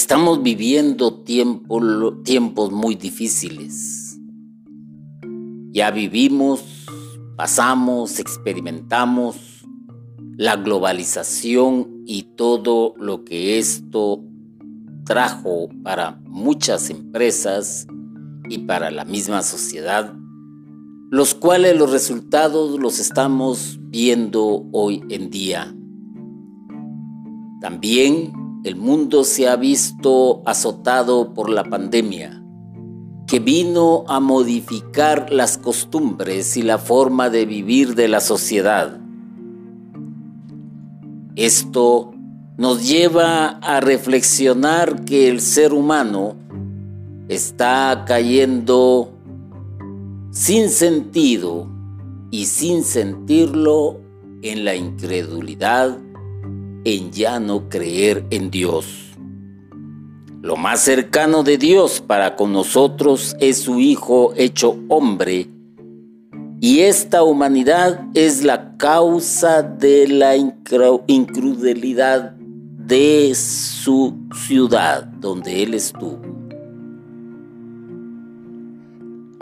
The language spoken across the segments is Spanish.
Estamos viviendo tiempos muy difíciles. Ya vivimos, pasamos, experimentamos la globalización y todo lo que esto trajo para muchas empresas y para la misma sociedad, los cuales los resultados los estamos viendo hoy en día. También el mundo se ha visto azotado por la pandemia, que vino a modificar las costumbres y la forma de vivir de la sociedad. Esto nos lleva a reflexionar que el ser humano está cayendo sin sentido y sin sentirlo en la incredulidad, en ya no creer en Dios. Lo más cercano de Dios para con nosotros es su Hijo hecho hombre, y esta humanidad es la causa de la incredulidad de su ciudad donde Él estuvo.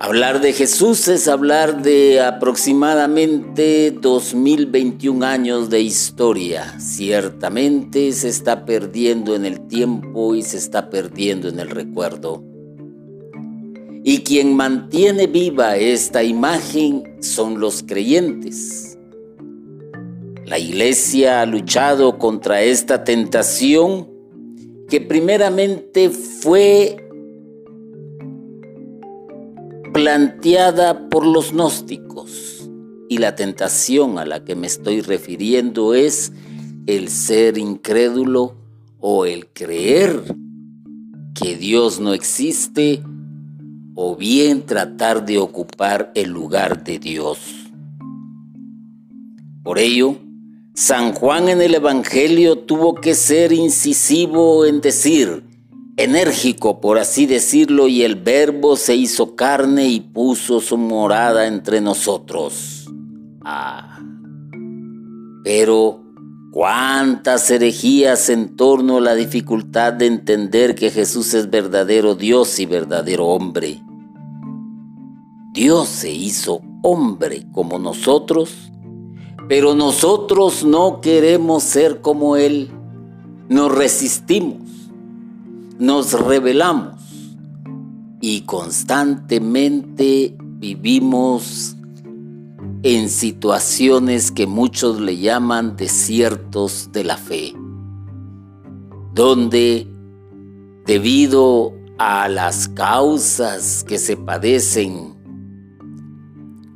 Hablar de Jesús es hablar de aproximadamente 2021 años de historia. Ciertamente se está perdiendo en el tiempo y se está perdiendo en el recuerdo. Y quien mantiene viva esta imagen son los creyentes la iglesia ha luchado contra esta tentación que primeramente fue planteada por los gnósticos y la tentación a la que me estoy refiriendo es el ser incrédulo o el creer que Dios no existe o bien tratar de ocupar el lugar de Dios. Por ello, San Juan en el Evangelio tuvo que ser incisivo en decir, enérgico por así decirlo, y el verbo se hizo carne y puso su morada entre nosotros. Ah. Pero cuántas herejías en torno a la dificultad de entender que Jesús es verdadero Dios y verdadero hombre. Dios se hizo hombre como nosotros pero nosotros no queremos ser como Él. Nos resistimos, nos rebelamos y constantemente vivimos en situaciones que muchos le llaman desiertos de la fe, donde debido a las causas que se padecen,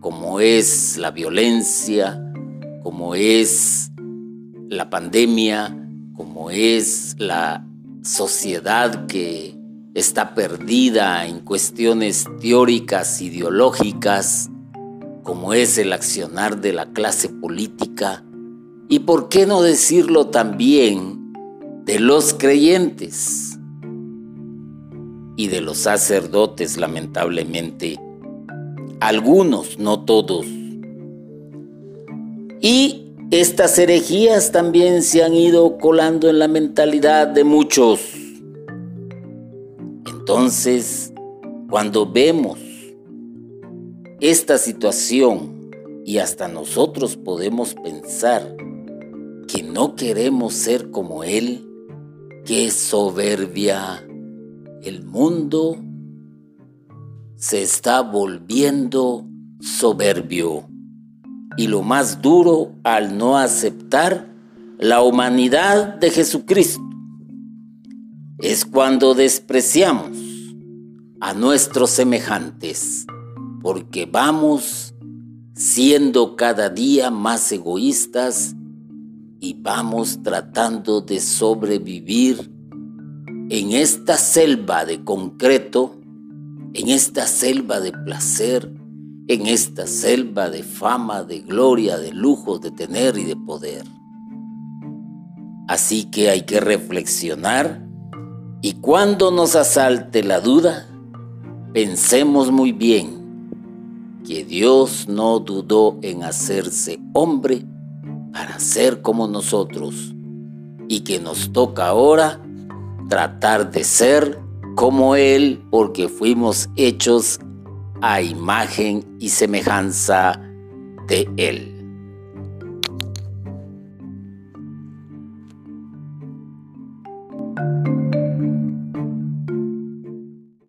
como es la violencia, como es la pandemia, como es la sociedad que está perdida en cuestiones teóricas, ideológicas, como es el accionar de la clase política, y por qué no decirlo también de los creyentes y de los sacerdotes, lamentablemente, algunos, no todos, y estas herejías también se han ido colando en la mentalidad de muchos. Entonces, cuando vemos esta situación y hasta nosotros podemos pensar que no queremos ser como Él, que soberbia, el mundo se está volviendo soberbio y lo más duro al no aceptar la humanidad de Jesucristo es cuando despreciamos a nuestros semejantes, porque vamos siendo cada día más egoístas y vamos tratando de sobrevivir en esta selva de concreto, en esta selva de placer, en esta selva de fama, de gloria, de lujo, de tener y de poder. Así que hay que reflexionar y cuando nos asalte la duda, pensemos muy bien que Dios no dudó en hacerse hombre para ser como nosotros y que nos toca ahora tratar de ser como Él porque fuimos hechos a imagen y semejanza de Él.